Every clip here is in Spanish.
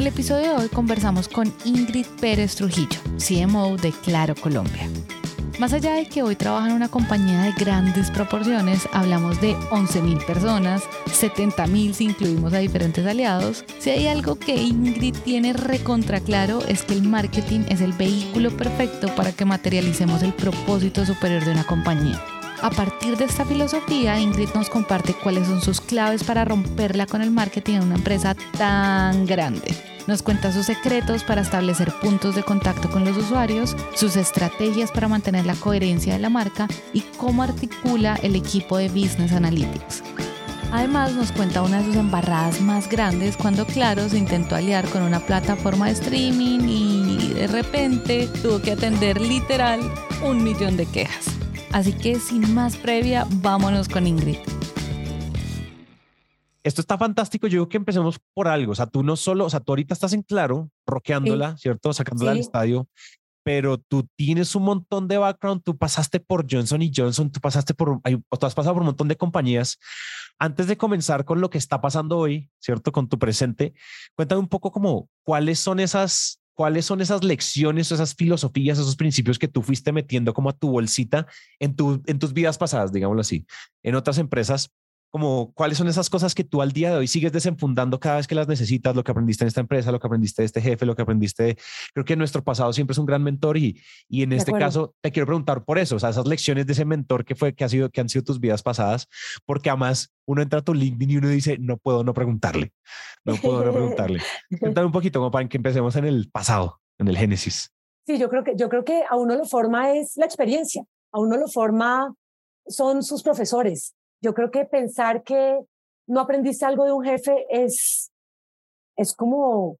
El episodio de hoy conversamos con Ingrid Pérez Trujillo, CMO de Claro Colombia. Más allá de que hoy trabaja en una compañía de grandes proporciones, hablamos de 11.000 personas, 70.000 si incluimos a diferentes aliados. Si hay algo que Ingrid tiene recontra claro es que el marketing es el vehículo perfecto para que materialicemos el propósito superior de una compañía. A partir de esta filosofía, Ingrid nos comparte cuáles son sus claves para romperla con el marketing en una empresa tan grande. Nos cuenta sus secretos para establecer puntos de contacto con los usuarios, sus estrategias para mantener la coherencia de la marca y cómo articula el equipo de Business Analytics. Además nos cuenta una de sus embarradas más grandes cuando Claro se intentó aliar con una plataforma de streaming y de repente tuvo que atender literal un millón de quejas. Así que sin más previa, vámonos con Ingrid. Esto está fantástico. Yo digo que empecemos por algo. O sea, tú no solo, o sea, tú ahorita estás en claro, roqueándola, ¿cierto? Sacándola del estadio, pero tú tienes un montón de background. Tú pasaste por Johnson y Johnson, tú pasaste por, o tú has pasado por un montón de compañías. Antes de comenzar con lo que está pasando hoy, ¿cierto? Con tu presente, cuéntame un poco como cuáles son esas ¿Cuáles son esas lecciones, esas filosofías, esos principios que tú fuiste metiendo como a tu bolsita en, tu, en tus vidas pasadas, digámoslo así, en otras empresas? Como cuáles son esas cosas que tú al día de hoy sigues desenfundando cada vez que las necesitas, lo que aprendiste en esta empresa, lo que aprendiste de este jefe, lo que aprendiste. Creo que nuestro pasado siempre es un gran mentor y, y en este caso te quiero preguntar por eso, o sea, esas lecciones de ese mentor que fue, que ha sido, que han sido tus vidas pasadas, porque además uno entra a tu LinkedIn y uno dice, no puedo no preguntarle, no puedo no preguntarle. Cuéntame un poquito como para que empecemos en el pasado, en el Génesis. Sí, yo creo que, yo creo que a uno lo forma es la experiencia, a uno lo forma son sus profesores. Yo creo que pensar que no aprendiste algo de un jefe es, es como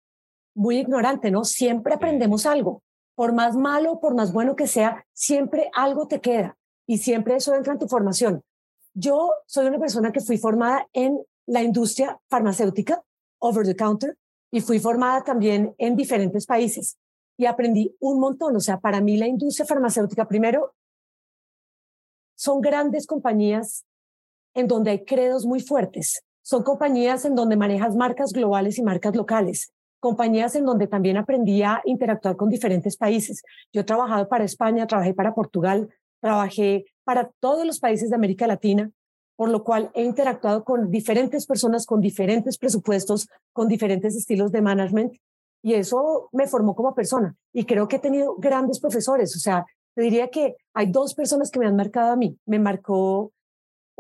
muy ignorante, ¿no? Siempre aprendemos algo. Por más malo, por más bueno que sea, siempre algo te queda y siempre eso entra en tu formación. Yo soy una persona que fui formada en la industria farmacéutica, over the counter, y fui formada también en diferentes países y aprendí un montón. O sea, para mí la industria farmacéutica, primero, son grandes compañías en donde hay credos muy fuertes. Son compañías en donde manejas marcas globales y marcas locales. Compañías en donde también aprendí a interactuar con diferentes países. Yo he trabajado para España, trabajé para Portugal, trabajé para todos los países de América Latina, por lo cual he interactuado con diferentes personas, con diferentes presupuestos, con diferentes estilos de management y eso me formó como persona. Y creo que he tenido grandes profesores, o sea, te diría que hay dos personas que me han marcado a mí. Me marcó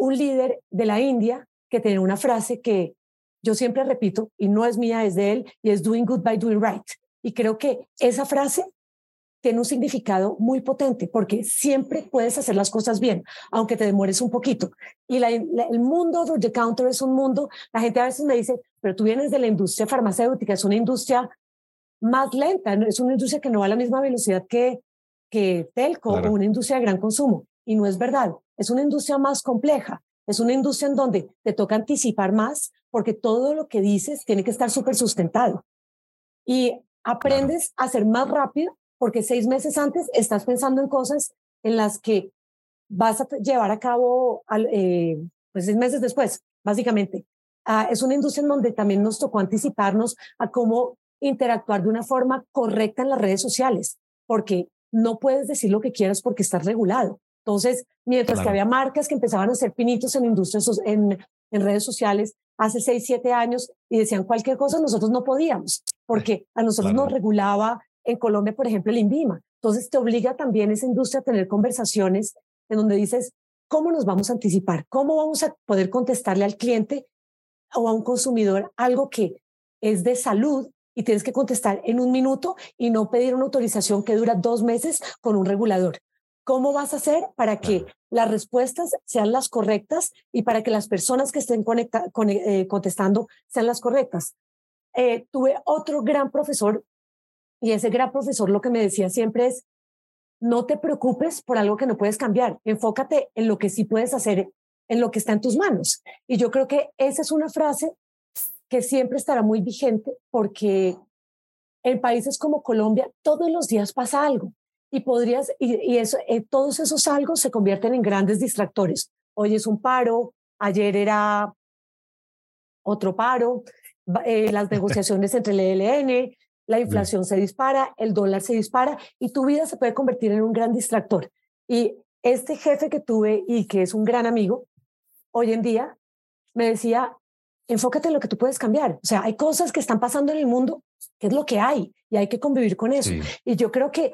un líder de la India que tiene una frase que yo siempre repito y no es mía, es de él, y es doing good by doing right. Y creo que esa frase tiene un significado muy potente porque siempre puedes hacer las cosas bien, aunque te demores un poquito. Y el mundo over the counter es un mundo, la gente a veces me dice, pero tú vienes de la industria farmacéutica, es una industria más lenta, es una industria que no va a la misma velocidad que, que telco o una industria de gran consumo. Y no es verdad, es una industria más compleja, es una industria en donde te toca anticipar más porque todo lo que dices tiene que estar súper sustentado. Y aprendes a ser más rápido porque seis meses antes estás pensando en cosas en las que vas a llevar a cabo eh, pues seis meses después, básicamente. Ah, es una industria en donde también nos tocó anticiparnos a cómo interactuar de una forma correcta en las redes sociales, porque no puedes decir lo que quieras porque estás regulado. Entonces, mientras que había marcas que empezaban a hacer pinitos en industrias, en, en redes sociales hace seis, siete años y decían cualquier cosa, nosotros no podíamos, porque a nosotros nos regulaba en Colombia, por ejemplo, el INVIMA. Entonces te obliga también esa industria a tener conversaciones en donde dices, ¿cómo nos vamos a anticipar? ¿Cómo vamos a poder contestarle al cliente o a un consumidor algo que es de salud y tienes que contestar en un minuto y no pedir una autorización que dura dos meses con un regulador? ¿Cómo vas a hacer para que las respuestas sean las correctas y para que las personas que estén eh, contestando sean las correctas? eh, tuve otro gran profesor y ese gran profesor lo que me decía siempre es, no te preocupes por algo que no puedes cambiar, enfócate en lo que sí puedes hacer, en lo que está en tus manos. Y yo creo que esa es una frase que siempre estará muy vigente porque en países como Colombia todos los días pasa algo y podrías, y, eso, eh, todos esos algo se convierten en grandes distractores. Hoy es un paro, ayer era otro paro, eh, las negociaciones entre el ELN, la inflación se dispara, el dólar se dispara y tu vida se puede convertir en un gran distractor. Y este jefe que tuve y que es un gran amigo, hoy en día me decía, enfócate en lo que tú puedes cambiar. O sea, hay cosas que están pasando en el mundo, que es lo que hay, y hay que convivir con eso. Y yo creo que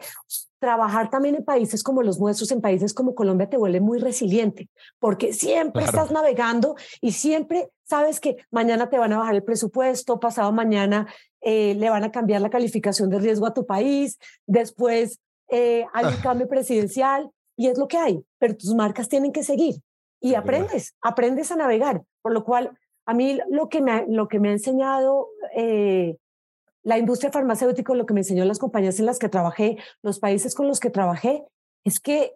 trabajar también en países como los nuestros, en países como Colombia, te vuelve muy resiliente, porque siempre estás navegando y siempre sabes que mañana te van a bajar el presupuesto, pasado mañana eh, le van a cambiar la calificación de riesgo a tu país, después eh, hay un cambio presidencial y es lo que hay, pero tus marcas tienen que seguir y aprendes, aprendes a navegar, por lo cual a mí lo que me lo que me ha enseñado eh, la industria farmacéutica, lo que me enseñó las compañías en las que trabajé, los países con los que trabajé, es que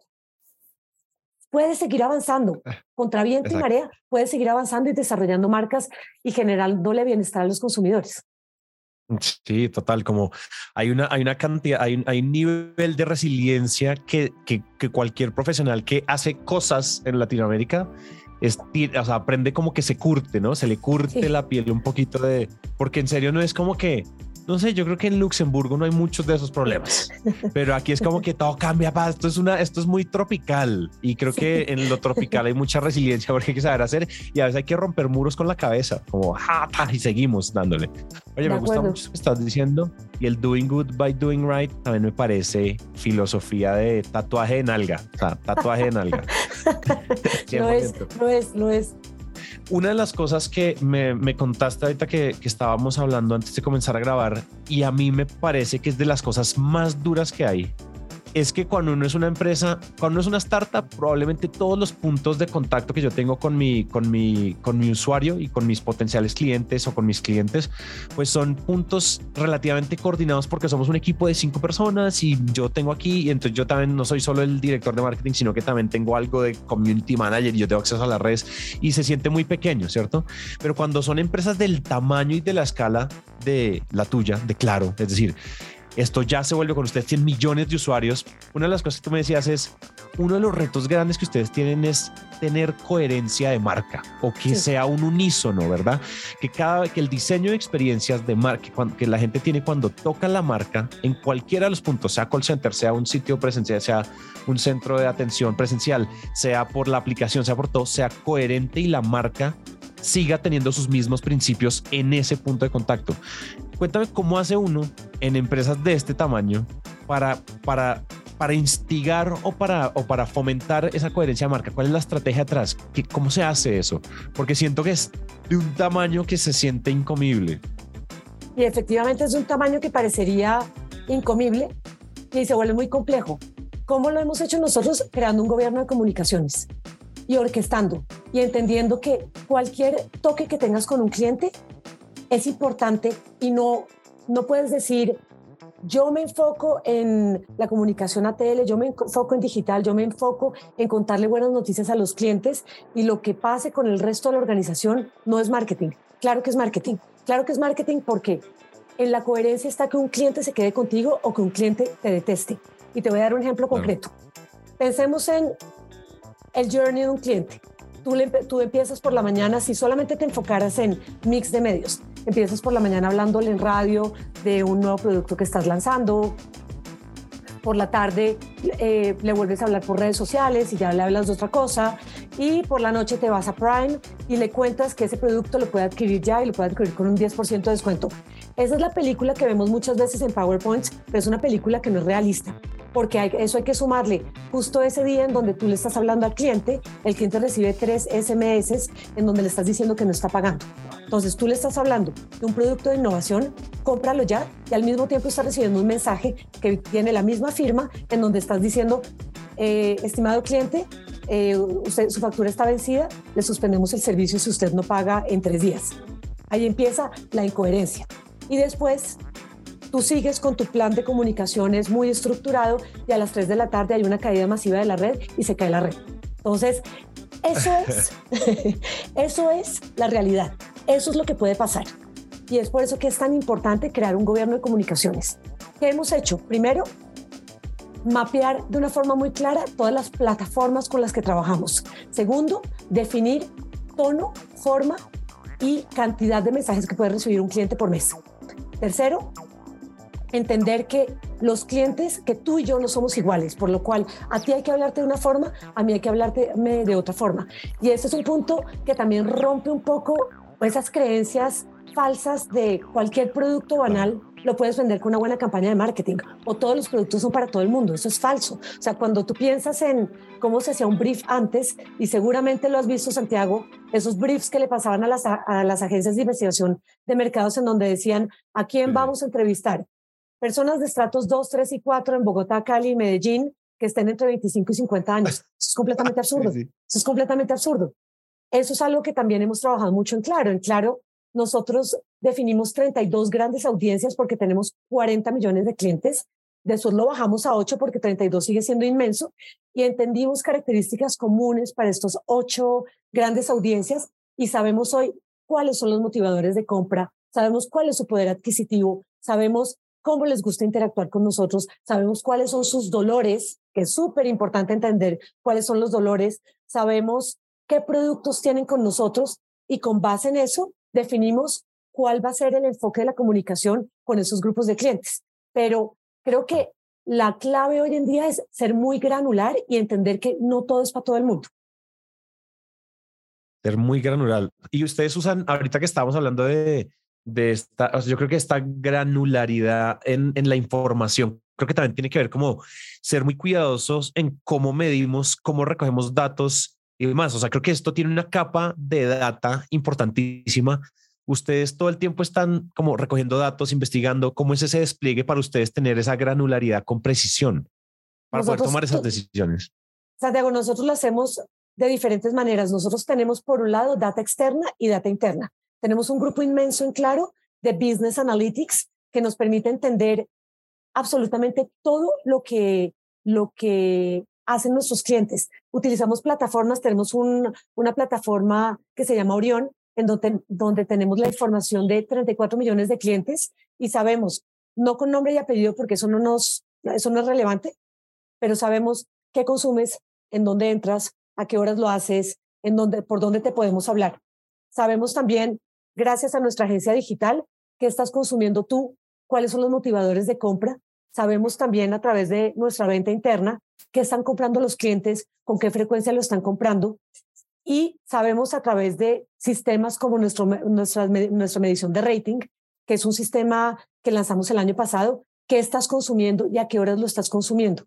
puedes seguir avanzando. Ah, Contra viento y marea, puedes seguir avanzando y desarrollando marcas y generándole bienestar a los consumidores. Sí, total, como hay una, hay una cantidad, hay, hay un nivel de resiliencia que, que, que cualquier profesional que hace cosas en Latinoamérica es, o sea, aprende como que se curte, ¿no? Se le curte la piel un poquito de, porque en serio no es como que, no sé, yo creo que en Luxemburgo no hay muchos de esos problemas, pero aquí es como que todo cambia, esto es una, esto es muy tropical y creo que en lo tropical hay mucha resiliencia porque hay que saber hacer y a veces hay que romper muros con la cabeza, como y seguimos dándole. Oye, me gusta mucho lo que estás diciendo y el doing good by doing right también me parece filosofía de tatuaje en alga, o sea, tatuaje en alga. no es, no es, no es. Una de las cosas que me, me contaste ahorita que, que, estábamos hablando antes de comenzar a grabar y a mí me parece que es de las cosas más duras que hay es que cuando uno es una empresa, cuando uno es una startup, probablemente todos los puntos de contacto que yo tengo con mi, con mi, con mi usuario y con mis potenciales clientes o con mis clientes, pues son puntos relativamente coordinados porque somos un equipo de cinco personas y yo tengo aquí, y entonces yo también no soy solo el director de marketing, sino que también tengo algo de community manager y yo tengo acceso a las redes y se siente muy pequeño, ¿cierto? Pero cuando son empresas del tamaño y de la escala de la tuya, de claro, es decir, esto ya se vuelve con ustedes, tienen millones de usuarios. Una de las cosas que tú me decías es, uno de los retos grandes que ustedes tienen es tener coherencia de marca o que sea un unísono, ¿verdad? Que cada que el diseño de experiencias de marca que la gente tiene cuando toca la marca en cualquiera de los puntos, sea call center, sea un sitio presencial, sea un centro de atención presencial, sea por la aplicación, sea por todo, sea coherente y la marca siga teniendo sus mismos principios en ese punto de contacto. Cuéntame cómo hace uno en empresas de este tamaño para, para, para instigar o para, o para fomentar esa coherencia de marca. ¿Cuál es la estrategia atrás? ¿Cómo se hace eso? Porque siento que es de un tamaño que se siente incomible. Y efectivamente es un tamaño que parecería incomible y se vuelve muy complejo. ¿Cómo lo hemos hecho nosotros creando un gobierno de comunicaciones? y orquestando y entendiendo que cualquier toque que tengas con un cliente es importante y no, no puedes decir, yo me enfoco en la comunicación a tele, yo me enfoco en digital, yo me enfoco en contarle buenas noticias a los clientes y lo que pase con el resto de la organización no es marketing. Claro que es marketing. Claro que es marketing porque en la coherencia está que un cliente se quede contigo o que un cliente te deteste. Y te voy a dar un ejemplo concreto. Pensemos en el journey de un cliente. Tú, tú empiezas por la mañana, si solamente te enfocaras en mix de medios, empiezas por la mañana hablándole en radio de un nuevo producto que estás lanzando, por la tarde eh, le vuelves a hablar por redes sociales y ya le hablas de otra cosa, y por la noche te vas a Prime y le cuentas que ese producto lo puede adquirir ya y lo puede adquirir con un 10% de descuento. Esa es la película que vemos muchas veces en PowerPoints, pero es una película que no es realista porque eso hay que sumarle justo ese día en donde tú le estás hablando al cliente, el cliente recibe tres SMS en donde le estás diciendo que no está pagando. Entonces tú le estás hablando de un producto de innovación, cómpralo ya y al mismo tiempo estás recibiendo un mensaje que tiene la misma firma en donde estás diciendo, eh, estimado cliente, eh, su factura está vencida, le suspendemos el servicio si usted no paga en tres días. Ahí empieza la incoherencia. Y después tú sigues con tu plan de comunicaciones muy estructurado y a las 3 de la tarde hay una caída masiva de la red y se cae la red. Entonces, eso es, eso es la realidad. Eso es lo que puede pasar. Y es por eso que es tan importante crear un gobierno de comunicaciones. ¿Qué hemos hecho? Primero, mapear de una forma muy clara todas las plataformas con las que trabajamos. Segundo, definir tono, forma y cantidad de mensajes que puede recibir un cliente por mes. Tercero, entender que los clientes, que tú y yo no somos iguales, por lo cual a ti hay que hablarte de una forma, a mí hay que hablarte de otra forma. Y ese es un punto que también rompe un poco esas creencias falsas de cualquier producto banal lo puedes vender con una buena campaña de marketing o todos los productos son para todo el mundo. Eso es falso. O sea, cuando tú piensas en cómo se hacía un brief antes, y seguramente lo has visto, Santiago, esos briefs que le pasaban a las, a las agencias de investigación de mercados en donde decían, ¿a quién vamos a entrevistar? Personas de estratos 2, 3 y 4 en Bogotá, Cali y Medellín que estén entre 25 y 50 años. Eso es completamente absurdo. Eso es completamente absurdo. Eso es algo que también hemos trabajado mucho en Claro. En Claro nosotros definimos 32 grandes audiencias porque tenemos 40 millones de clientes. Después lo bajamos a 8 porque 32 sigue siendo inmenso y entendimos características comunes para estos 8 grandes audiencias y sabemos hoy cuáles son los motivadores de compra, sabemos cuál es su poder adquisitivo, sabemos cómo les gusta interactuar con nosotros, sabemos cuáles son sus dolores, que es súper importante entender cuáles son los dolores, sabemos qué productos tienen con nosotros y con base en eso definimos cuál va a ser el enfoque de la comunicación con esos grupos de clientes. Pero creo que la clave hoy en día es ser muy granular y entender que no todo es para todo el mundo. Ser muy granular. Y ustedes usan, ahorita que estamos hablando de, de esta, yo creo que esta granularidad en, en la información, creo que también tiene que ver como ser muy cuidadosos en cómo medimos, cómo recogemos datos y demás. O sea, creo que esto tiene una capa de data importantísima. Ustedes todo el tiempo están como recogiendo datos, investigando cómo es ese despliegue para ustedes tener esa granularidad con precisión para poder tomar esas decisiones. Santiago, nosotros lo hacemos de diferentes maneras. Nosotros tenemos por un lado data externa y data interna. Tenemos un grupo inmenso en claro de Business Analytics que nos permite entender absolutamente todo lo que, lo que hacen nuestros clientes. Utilizamos plataformas, tenemos una plataforma que se llama Orión, en donde, donde tenemos la información de 34 millones de clientes y sabemos, no con nombre y apellido porque eso no, nos, eso no es relevante, pero sabemos qué consumes, en dónde entras, a qué horas lo haces, en dónde, por dónde te podemos hablar. Sabemos también, gracias a nuestra agencia digital, qué estás consumiendo tú, cuáles son los motivadores de compra. Sabemos también a través de nuestra venta interna qué están comprando los clientes, con qué frecuencia lo están comprando. Y sabemos a través de sistemas como nuestro, nuestra, nuestra medición de rating, que es un sistema que lanzamos el año pasado, qué estás consumiendo y a qué horas lo estás consumiendo.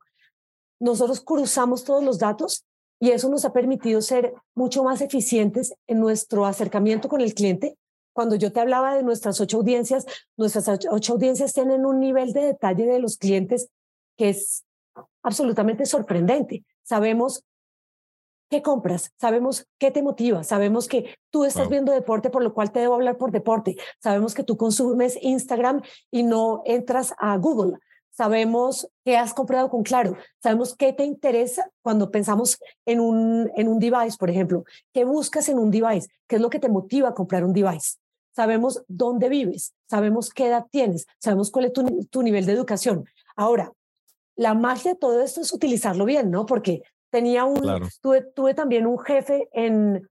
Nosotros cruzamos todos los datos y eso nos ha permitido ser mucho más eficientes en nuestro acercamiento con el cliente. Cuando yo te hablaba de nuestras ocho audiencias, nuestras ocho audiencias tienen un nivel de detalle de los clientes que es absolutamente sorprendente. Sabemos qué compras, sabemos qué te motiva, sabemos que tú estás viendo deporte, por lo cual te debo hablar por deporte, sabemos que tú consumes Instagram y no entras a Google, sabemos qué has comprado con Claro, sabemos qué te interesa cuando pensamos en un, en un device, por ejemplo, qué buscas en un device, qué es lo que te motiva a comprar un device. Sabemos dónde vives, sabemos qué edad tienes, sabemos cuál es tu, tu nivel de educación. Ahora, la magia de todo esto es utilizarlo bien, ¿no? Porque tenía un, tuve, tuve también un jefe en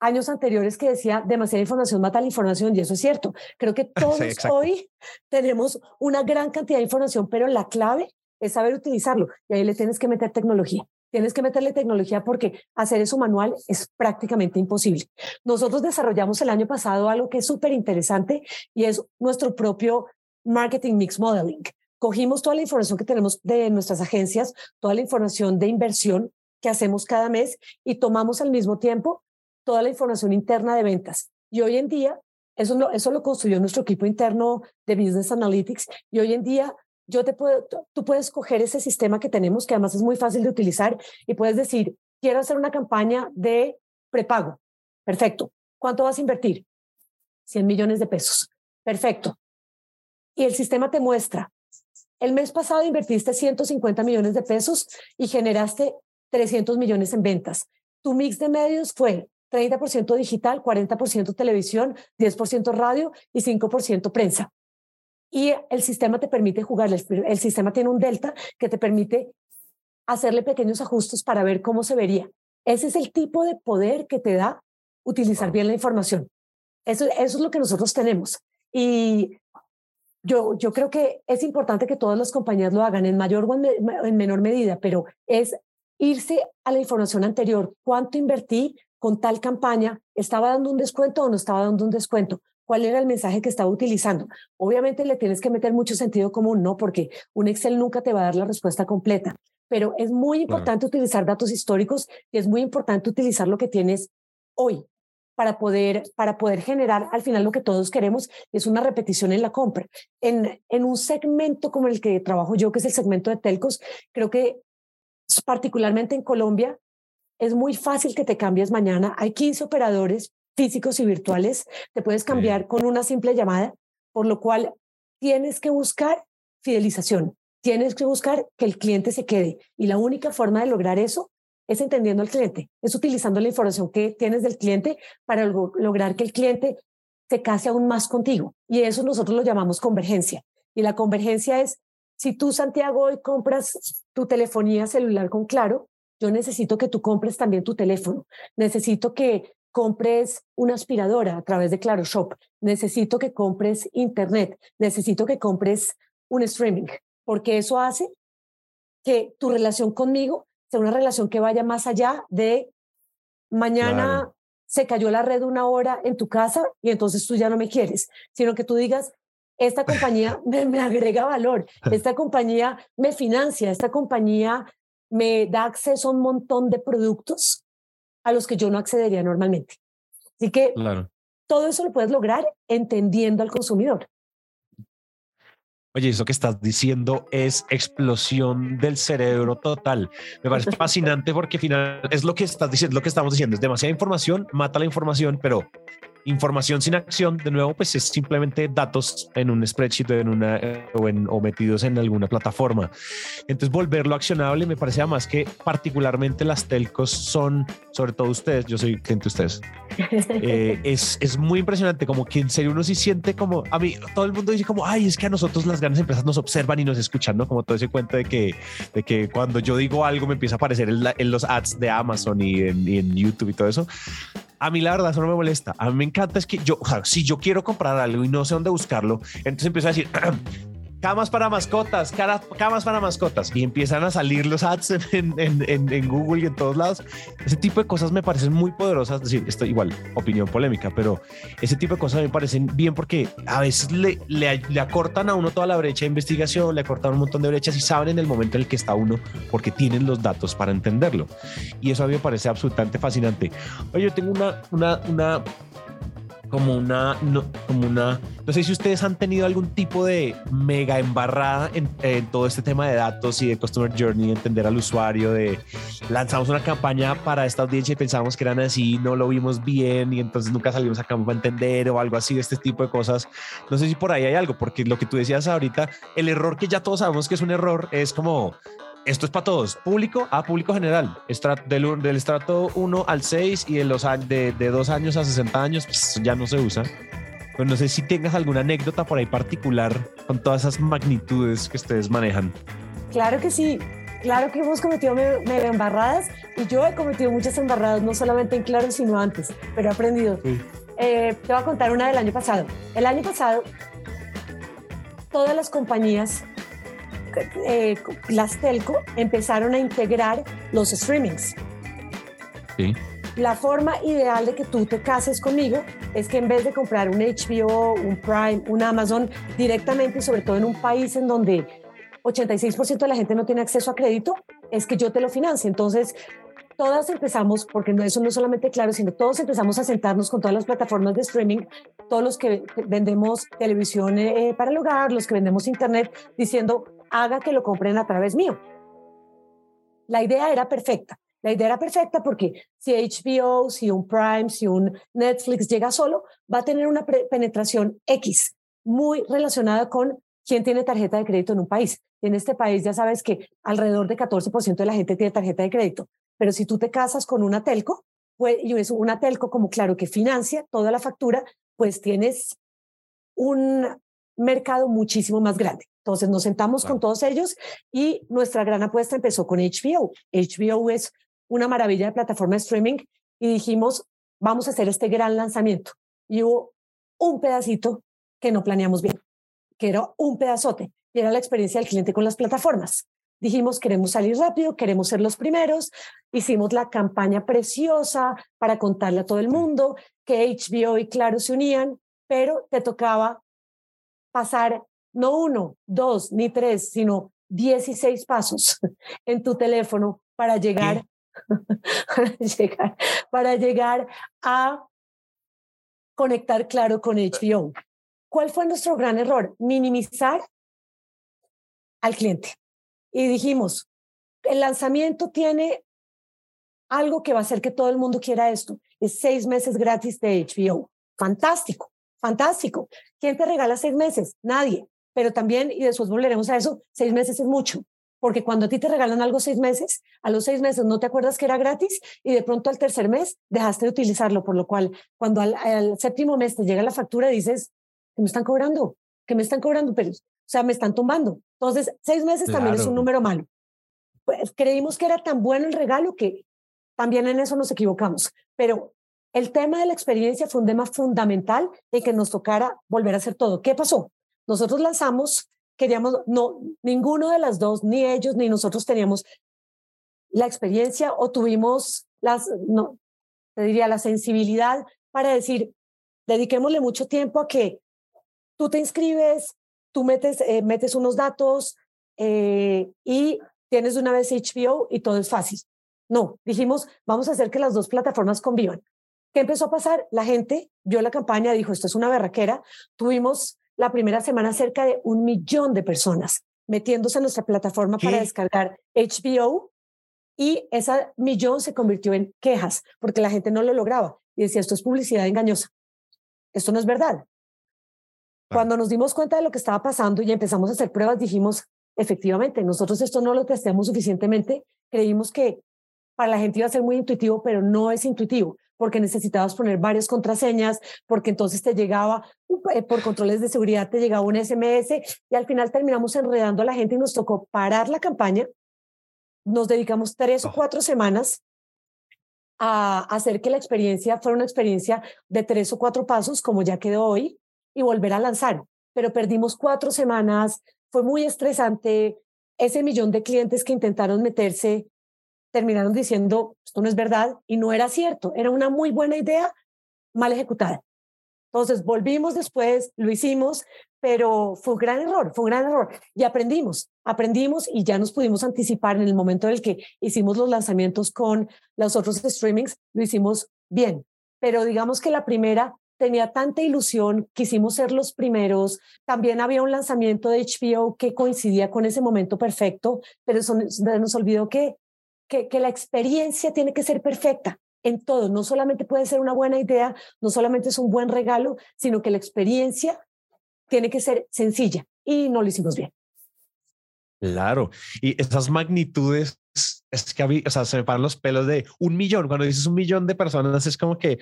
años anteriores que decía demasiada información mata la información y eso es cierto. Creo que todos hoy tenemos una gran cantidad de información, pero la clave es saber utilizarlo y ahí le tienes que meter tecnología. Tienes que meterle tecnología porque hacer eso manual es prácticamente imposible. Nosotros desarrollamos el año pasado algo que es súper interesante y es nuestro propio Marketing Mix Modeling cogimos toda la información que tenemos de nuestras agencias, toda la información de inversión que hacemos cada mes y tomamos al mismo tiempo toda la información interna de ventas. Y hoy en día, eso lo, eso lo construyó nuestro equipo interno de Business Analytics, y hoy en día yo te puedo, tú puedes coger ese sistema que tenemos, que además es muy fácil de utilizar, y puedes decir, quiero hacer una campaña de prepago. Perfecto. ¿Cuánto vas a invertir? 100 millones de pesos. Perfecto. y el sistema te muestra, el mes pasado invertiste 150 millones de pesos y generaste 300 millones en ventas. Tu mix de medios fue 30% digital, 40% televisión, 10% radio y 5% prensa. Y el sistema te permite jugar, el, sistema tiene un delta que te permite hacerle pequeños ajustes para ver cómo se vería. Ese es el tipo de poder que te da utilizar bien la información. Eso, eso es lo que nosotros tenemos. Y yo, yo creo que es importante que todas las compañías lo hagan en mayor o en menor medida, pero es irse a la información anterior. ¿Cuánto invertí con tal campaña? ¿Estaba dando un descuento o no estaba dando un descuento? ¿Cuál era el mensaje que estaba utilizando? Obviamente le tienes que meter mucho sentido común, ¿no? Porque un Excel nunca te va a dar la respuesta completa, pero es muy importante utilizar datos históricos y es muy importante utilizar lo que tienes hoy para poder, para poder generar al final lo que todos queremos, es una repetición en la compra. En, en un segmento como el que trabajo yo, que es el segmento de telcos, creo que particularmente en Colombia, es muy fácil que te cambies mañana. Hay 15 operadores físicos y virtuales, te puedes cambiar con una simple llamada, por lo cual tienes que buscar fidelización, tienes que buscar que el cliente se quede. Y la única forma de lograr eso es entendiendo al cliente, es utilizando la información que tienes del cliente para lograr que el cliente se case aún más contigo. Y eso nosotros lo llamamos convergencia. Y la convergencia es, si tú, Santiago, hoy compras tu telefonía celular con Claro, yo necesito que tú compres también tu teléfono. Necesito que compres una aspiradora a través de Claro Shop. Necesito que compres Internet. Necesito que compres un streaming, porque eso hace que tu relación conmigo sea una relación que vaya más allá de mañana se cayó la red una hora en tu casa y entonces tú ya no me quieres, sino que tú digas, esta compañía me, me agrega valor, esta compañía me financia, esta compañía me da acceso a un montón de productos a los que yo no accedería normalmente. Así que todo eso lo puedes lograr entendiendo al consumidor. Oye, eso que estás diciendo es explosión del cerebro total. Me parece fascinante porque al final es lo que estás diciendo, lo que estamos diciendo. Es demasiada información, mata la información, pero información sin acción, de nuevo, pues es simplemente datos en un spreadsheet en una, o, en, o metidos en alguna plataforma. Entonces, volverlo accionable me parece además que particularmente las telcos son, sobre todo ustedes, yo soy cliente de ustedes, eh, es, es muy impresionante, como que en serio uno sí siente como, a mí, todo el mundo dice como, ay, es que a nosotros las grandes empresas nos observan y nos escuchan, ¿no? Como todo ese cuento de que, de que cuando yo digo algo me empieza a aparecer en, los ads de Amazon y en, y en YouTube y todo eso a mí la verdad eso no me molesta. A mí me encanta es que yo, si yo quiero comprar algo y no sé dónde buscarlo, entonces empiezo a decir, camas para mascotas, camas para mascotas, y empiezan a salir los ads en, en, en, Google y en todos lados. Ese tipo de cosas me parecen muy poderosas. Es decir, esto igual, opinión polémica, pero ese tipo de cosas me parecen bien porque a veces le, le, le, acortan a uno toda la brecha de investigación, le acortan un montón de brechas y saben en el momento en el que está uno porque tienen los datos para entenderlo. Y eso a mí me parece absolutamente fascinante. Oye, yo tengo una, una, una como una, no, como una, no sé si ustedes han tenido algún tipo de mega embarrada en, todo este tema de datos y de Customer Journey, entender al usuario, de lanzamos una campaña para esta audiencia y pensábamos que eran así, no lo vimos bien y entonces nunca salimos a campo para entender o algo así de este tipo de cosas. No sé si por ahí hay algo, porque lo que tú decías ahorita, el error que ya todos sabemos que es un error es como esto es para todos, público a público general, del, del estrato 1 al 6 y de los de, de 2 años a 60 años pues, ya no se usa. Pero no sé si tengas alguna anécdota por ahí particular con todas esas magnitudes que ustedes manejan. Claro que sí, claro que hemos cometido mega embarradas y yo he cometido muchas embarradas, no solamente en Claro, sino antes, pero he aprendido. Eh, te voy a contar una del año pasado. El año pasado, todas las compañías eh, las telco empezaron a integrar los streamings. La forma ideal de que tú te cases conmigo es que en vez de comprar un HBO, un Prime, un Amazon directamente sobre todo en un país en donde 86% de la gente no tiene acceso a crédito, es que yo te lo financie. Entonces, todas empezamos, porque no, eso no es solamente claro, sino todos empezamos a sentarnos con todas las plataformas de streaming, todos los que vendemos televisión eh, para el hogar, los que vendemos internet, diciendo, haga que lo compren a través mío. La idea era perfecta. La idea era perfecta porque si HBO, si un Prime, si un Netflix llega solo, va a tener una penetración X muy relacionada con ¿quién tiene tarjeta de crédito en un país? En este país ya sabes que alrededor de 14% de la gente tiene tarjeta de crédito, pero si tú te casas con una telco, pues, y es una telco como claro que financia toda la factura, pues tienes un mercado muchísimo más grande. Entonces nos sentamos con todos ellos y nuestra gran apuesta empezó con HBO. HBO es una maravilla de plataforma de streaming y dijimos, vamos a hacer este gran lanzamiento. Y hubo un pedacito que no planeamos bien, que era un pedazote, y era la experiencia del cliente con las plataformas. Dijimos, queremos salir rápido, queremos ser los primeros. Hicimos la campaña preciosa para contarle a todo el mundo que HBO y Claro se unían, pero te tocaba pasar no uno, dos, ni tres, sino 16 pasos en tu teléfono para llegar, para llegar, para llegar a conectar claro con HBO. ¿Cuál fue nuestro gran error? Minimizar al cliente. Y dijimos, el lanzamiento tiene algo que va a hacer que todo el mundo quiera esto. Es seis meses gratis de HBO. Fantástico, fantástico. ¿Quién te regala seis meses? Nadie. Pero también, y después volveremos a eso, seis meses es mucho. Porque cuando a ti te regalan algo seis meses, a los seis meses no te acuerdas que era gratis y de pronto al tercer mes dejaste de utilizarlo, por lo cual cuando al, séptimo mes te llega la factura dices, que me están cobrando, que me están cobrando, pero, o sea, me están tumbando. Entonces, seis meses también es un número malo. Pues, creímos que era tan bueno el regalo que también en eso nos equivocamos. Pero el tema de la experiencia fue un tema fundamental de que nos tocara volver a hacer todo. ¿Qué pasó? Nosotros lanzamos, queríamos, no, ninguno de las dos, ni ellos ni nosotros teníamos la experiencia o tuvimos las, no, te diría, la sensibilidad para decir, dediquémosle mucho tiempo a que tú te inscribes, tú metes, eh, metes unos datos eh, y tienes una vez HBO y todo es fácil. No, dijimos, vamos a hacer que las dos plataformas convivan. ¿Qué empezó a pasar? La gente vio la campaña, dijo, esto es una berraquera. Tuvimos la primera semana cerca de un millón de personas metiéndose en nuestra plataforma para descargar HBO y esa millón se convirtió en quejas porque la gente no lo lograba y decía, esto es publicidad engañosa. Esto no es verdad. Cuando nos dimos cuenta de lo que estaba pasando y empezamos a hacer pruebas, dijimos, efectivamente, nosotros esto no lo testeamos suficientemente, creímos que para la gente iba a ser muy intuitivo, pero no es intuitivo porque necesitabas poner varias contraseñas, porque entonces te llegaba, eh, por controles de seguridad, te llegaba un SMS y al final terminamos enredando a la gente y nos tocó parar la campaña. Nos dedicamos tres o cuatro semanas a hacer que la experiencia fuera una experiencia de tres o cuatro pasos, como ya quedó hoy, y volver a lanzar. Pero perdimos cuatro semanas, fue muy estresante. Ese millón de clientes que intentaron meterse terminaron diciendo, esto no es verdad, y no era cierto, era una muy buena idea mal ejecutada. Entonces volvimos después, lo hicimos, pero fue un gran error, fue un gran error. Y aprendimos, aprendimos y ya nos pudimos anticipar en el momento en el que hicimos los lanzamientos con los otros streamings, lo hicimos bien. Pero digamos que la primera tenía tanta ilusión, quisimos ser los primeros. También había un lanzamiento de HBO que coincidía con ese momento perfecto, pero eso nos olvidó que que, la experiencia tiene que ser perfecta en todo. No solamente puede ser una buena idea, no solamente es un buen regalo, sino que la experiencia tiene que ser sencilla y no lo hicimos bien. Claro, y esas magnitudes es que o sea, se me paran los pelos de un millón. Cuando dices un millón de personas, es como que,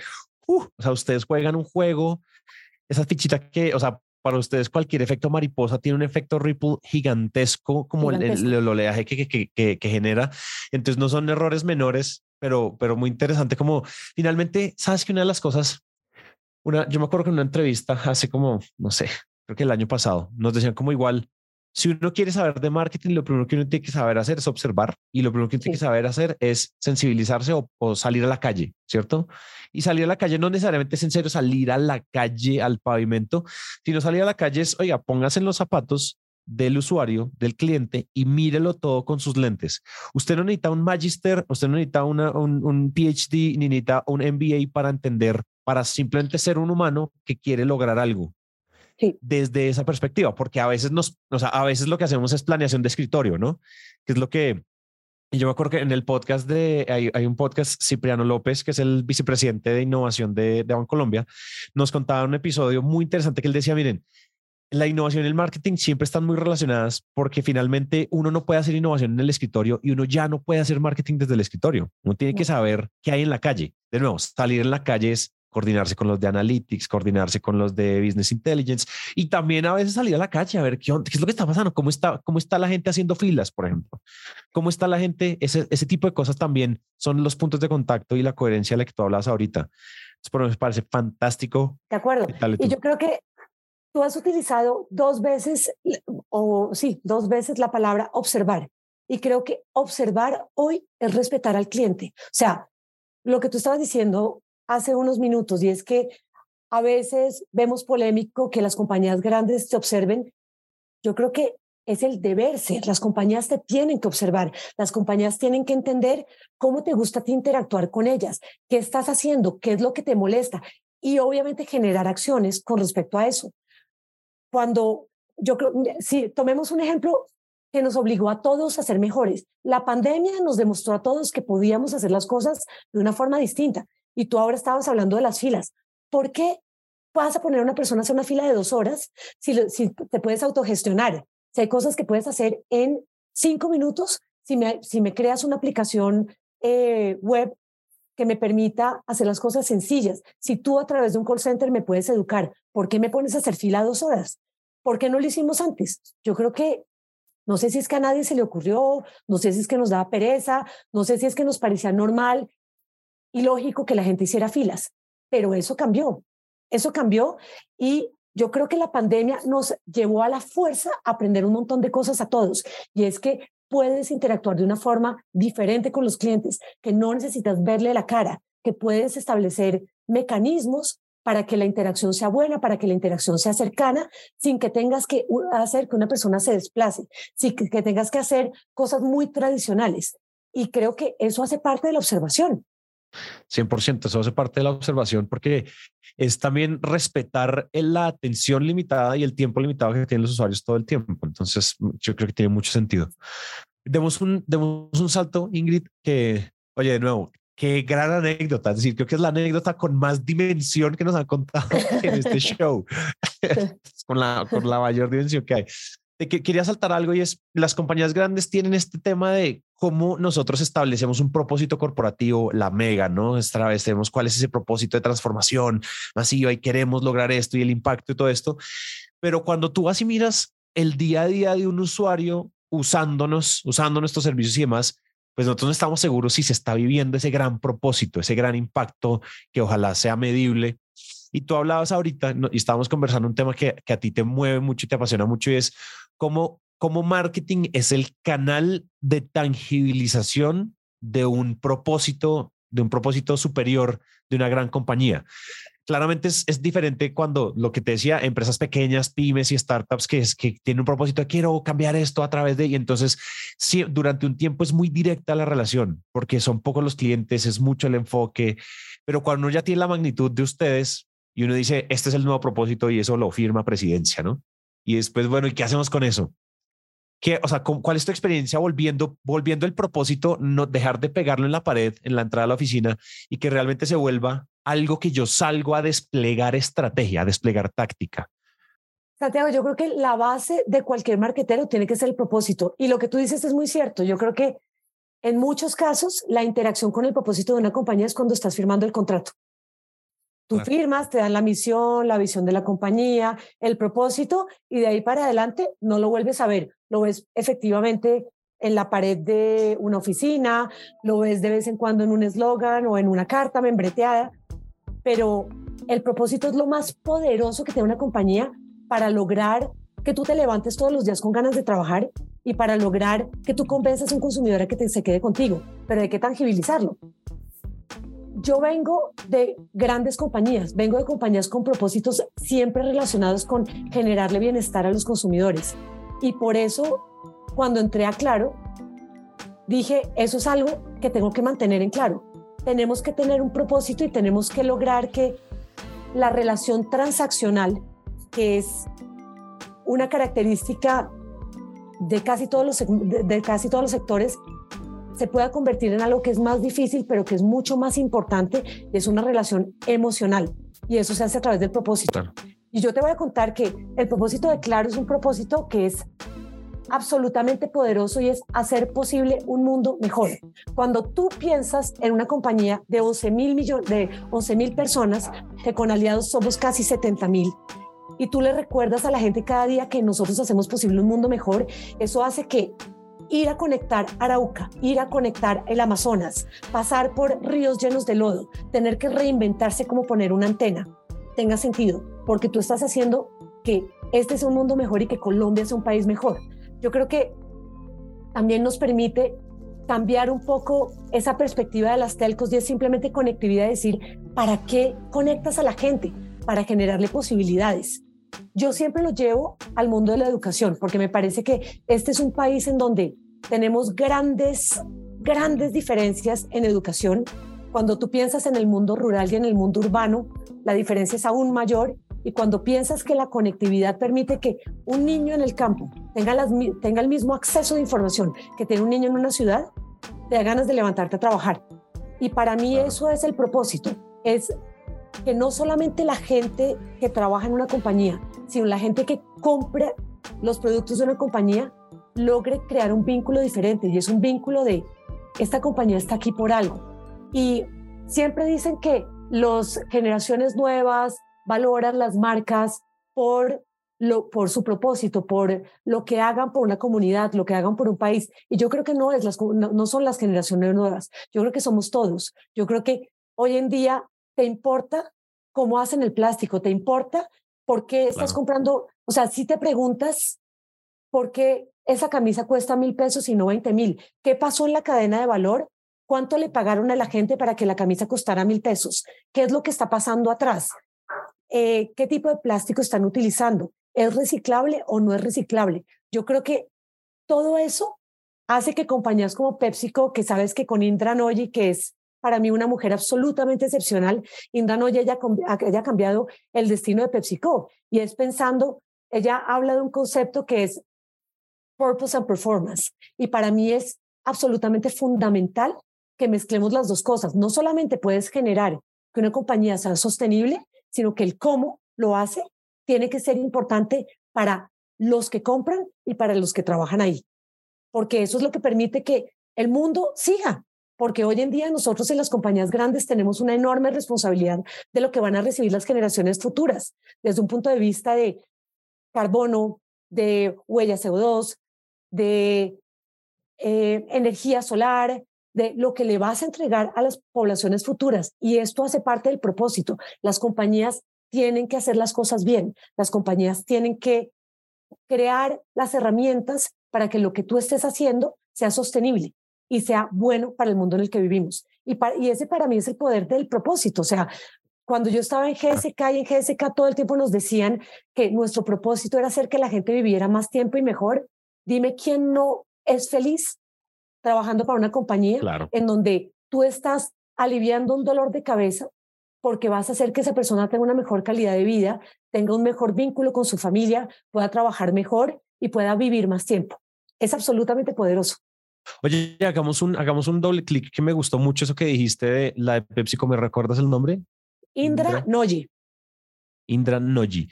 uh, o sea, ustedes juegan un juego, esa fichita que, o sea, para ustedes cualquier efecto mariposa tiene un efecto ripple gigantesco como El, oleaje que, que, que, genera. Entonces no son errores menores, pero, pero muy interesante como finalmente, sabes que una de las cosas, una, yo me acuerdo que en una entrevista hace como, no sé, creo que el año pasado, nos decían como igual, si uno quiere saber de marketing, lo primero que uno tiene que saber hacer es observar y lo primero que uno tiene que saber hacer es sensibilizarse o, salir a la calle, ¿cierto? Y salir a la calle no necesariamente es en serio salir a la calle, al pavimento, sino salir a la calle es, oiga, póngase en los zapatos del usuario, del cliente y mírelo todo con sus lentes. Usted no necesita un magister, usted no necesita una, un, un PhD, ni necesita un MBA para entender, para simplemente ser un humano que quiere lograr algo desde esa perspectiva, porque a veces nos, o sea, a veces lo que hacemos es planeación de escritorio, ¿no? Que es lo que yo me acuerdo que en el podcast de, hay, hay, un podcast, Cipriano López, que es el vicepresidente de innovación de, de Colombia, nos contaba un episodio muy interesante que él decía, miren, la innovación y el marketing siempre están muy relacionadas porque finalmente uno no puede hacer innovación en el escritorio y uno ya no puede hacer marketing desde el escritorio. Uno tiene que saber qué hay en la calle. De nuevo, salir en la calle es coordinarse con los de Analytics, coordinarse con los de Business Intelligence y también a veces salir a la calle a ver qué, qué es lo que está pasando, cómo está, cómo está la gente haciendo filas, por ejemplo, cómo está la gente, ese, ese tipo de cosas también son los puntos de contacto y la coherencia de la que tú hablas ahorita. Por me parece fantástico. De acuerdo. Y yo creo que tú has utilizado dos veces, o sí, dos veces la palabra observar. Y creo que observar hoy es respetar al cliente. O sea, lo que tú estabas diciendo hace unos minutos, y es que a veces vemos polémico que las compañías grandes te observen. Yo creo que es el deber ser. Las compañías te tienen que observar. Las compañías tienen que entender cómo te gusta ti interactuar con ellas, qué estás haciendo, qué es lo que te molesta y obviamente generar acciones con respecto a eso. Cuando yo creo, si tomemos un ejemplo que nos obligó a todos a ser mejores. La pandemia nos demostró a todos que podíamos hacer las cosas de una forma distinta. Y tú ahora estabas hablando de las filas. ¿Por qué vas a poner a una persona a hacer una fila de dos horas si, si te puedes autogestionar? Si hay cosas que puedes hacer en cinco minutos, si me, si me creas una aplicación eh, web que me permita hacer las cosas sencillas. Si tú a través de un call center me puedes educar, ¿por qué me pones a hacer fila dos horas? ¿Por qué no lo hicimos antes? Yo creo que no sé si es que a nadie se le ocurrió, no sé si es que nos daba pereza, no sé si es que nos parecía normal y lógico que la gente hiciera filas, pero eso cambió. Eso cambió y yo creo que la pandemia nos llevó a la fuerza a aprender un montón de cosas a todos. Y es que puedes interactuar de una forma diferente con los clientes, que no necesitas verle la cara, que puedes establecer mecanismos para que la interacción sea buena, para que la interacción sea cercana, sin que tengas que hacer que una persona se desplace, sin que tengas que hacer cosas muy tradicionales. Y creo que eso hace parte de la observación. 100%, eso hace parte de la observación porque es también respetar la atención limitada y el tiempo limitado que tienen los usuarios todo el tiempo. Entonces, yo creo que tiene mucho sentido. Demos un, demos un salto, Ingrid, que, oye, de nuevo, qué gran anécdota. Es decir, creo que es la anécdota con más dimensión que nos han contado en este show, con, la, con la mayor dimensión que hay que quería saltar algo y es las compañías grandes tienen este tema de cómo nosotros establecemos un propósito corporativo, la mega, ¿no? Establecemos cuál es ese propósito de transformación masiva y queremos lograr esto y el impacto y todo esto. Pero cuando tú vas y miras el día a día de un usuario usándonos, usando nuestros servicios y demás, pues nosotros no estamos seguros si se está viviendo ese gran propósito, ese gran impacto que ojalá sea medible y tú hablabas ahorita y estábamos conversando un tema que, que, a ti te mueve mucho y te apasiona mucho y es cómo, cómo marketing es el canal de tangibilización de un propósito, de un propósito superior de una gran compañía. Claramente es, es diferente cuando lo que te decía, empresas pequeñas, pymes y startups que, es, que tienen un propósito quiero cambiar esto a través de, y entonces sí, durante un tiempo es muy directa la relación porque son pocos los clientes, es mucho el enfoque, pero cuando uno ya tiene la magnitud de ustedes, y uno dice, este es el nuevo propósito y eso lo firma presidencia, ¿no? Y después, bueno, ¿y qué hacemos con eso? ¿Qué, o sea, ¿cuál es tu experiencia volviendo, volviendo el propósito, no dejar de pegarlo en la pared, en la entrada a la oficina y que realmente se vuelva algo que yo salgo a desplegar estrategia, a desplegar táctica? Santiago, yo creo que la base de cualquier marquetero tiene que ser el propósito. Y lo que tú dices es muy cierto. Yo creo que en muchos casos la interacción con el propósito de una compañía es cuando estás firmando el contrato. Tú firmas, te dan la misión, la visión de la compañía, el propósito y de ahí para adelante no lo vuelves a ver. Lo ves efectivamente en la pared de una oficina, lo ves de vez en cuando en un eslogan o en una carta membreteada, pero el propósito es lo más poderoso que tiene una compañía para lograr que tú te levantes todos los días con ganas de trabajar y para lograr que tú convenzas a un consumidor a que te, se quede contigo, pero hay que tangibilizarlo yo vengo de grandes compañías, vengo de compañías con propósitos siempre relacionados con generarle bienestar a los consumidores. Y por eso, cuando entré a Claro, dije, eso es algo que tengo que mantener en claro. Tenemos que tener un propósito y tenemos que lograr que la relación transaccional, que es una característica de casi todos los, de casi todos los sectores, se pueda convertir en algo que es más difícil, pero que es mucho más importante, y es una relación emocional. Y eso se hace a través del propósito. Y yo te voy a contar que el propósito de Claro es un propósito que es absolutamente poderoso y es hacer posible un mundo mejor. Cuando tú piensas en una compañía de 11 mil de 11 mil personas, que con aliados somos casi 70 mil, y tú le recuerdas a la gente cada día que nosotros hacemos posible un mundo mejor, eso hace que ir a conectar Arauca, ir a conectar el Amazonas, pasar por ríos llenos de lodo, tener que reinventarse como poner una antena, tenga sentido, porque tú estás haciendo que este es un mundo mejor y que Colombia es un país mejor. Yo creo que también nos permite cambiar un poco esa perspectiva de las telcos y es simplemente conectividad, decir, ¿para qué conectas a la gente? Para generarle posibilidades. Yo siempre lo llevo al mundo de la educación, porque me parece que este es un país en donde tenemos grandes, grandes diferencias en educación. Cuando tú piensas en el mundo rural y en el mundo urbano, la diferencia es aún mayor. Y cuando piensas que la conectividad permite que un niño en el campo tenga, las, tenga el mismo acceso de información que tiene un niño en una ciudad, te da ganas de levantarte a trabajar. Y para mí eso es el propósito, es que no solamente la gente que trabaja en una compañía, sino la gente que compra los productos de una compañía logre crear un vínculo diferente y es un vínculo de esta compañía está aquí por algo. Y siempre dicen que las generaciones nuevas valoran las marcas por lo, por su propósito, por lo que hagan por una comunidad, lo que hagan por un país. Y yo creo que no, es las, no son las generaciones nuevas, yo creo que somos todos. Yo creo que hoy en día ¿Te importa cómo hacen el plástico? ¿Te importa por qué estás comprando? O sea, si te preguntas por qué esa camisa cuesta mil pesos y no veinte mil, ¿qué pasó en la cadena de valor? ¿Cuánto le pagaron a la gente para que la camisa costara mil pesos? ¿Qué es lo que está pasando atrás? Eh, ¿Qué tipo de plástico están utilizando? ¿Es reciclable o no es reciclable? Yo creo que todo eso hace que compañías como PepsiCo, que sabes que con Indra Noyi, que es para mí una mujer absolutamente excepcional. Inda Noya ella haya cambiado el destino de PepsiCo y es pensando, ella habla de un concepto que es purpose and performance y para mí es absolutamente fundamental que mezclemos las dos cosas. No solamente puedes generar que una compañía sea sostenible, sino que el cómo lo hace tiene que ser importante para los que compran y para los que trabajan ahí, porque eso es lo que permite que el mundo siga, porque hoy en día nosotros en las compañías grandes tenemos una enorme responsabilidad de lo que van a recibir las generaciones futuras, desde un punto de vista de carbono, de huella CO2, de eh, energía solar, de lo que le vas a entregar a las poblaciones futuras. Y esto hace parte del propósito. Las compañías tienen que hacer las cosas bien. Las compañías tienen que crear las herramientas para que lo que tú estés haciendo sea sostenible y sea bueno para el mundo en el que vivimos. Y, y ese para mí es el poder del propósito. O sea, cuando yo estaba en GSK y en GSK todo el tiempo nos decían que nuestro propósito era hacer que la gente viviera más tiempo y mejor. Dime quién no es feliz trabajando para una compañía en donde tú estás aliviando un dolor de cabeza porque vas a hacer que esa persona tenga una mejor calidad de vida, tenga un mejor vínculo con su familia, pueda trabajar mejor y pueda vivir más tiempo. Es absolutamente poderoso. Oye, hagamos un, hagamos un doble clic que me gustó mucho eso que dijiste de la de PepsiCo. ¿Me recuerdas el nombre? Indra, Noji. Indra Noji.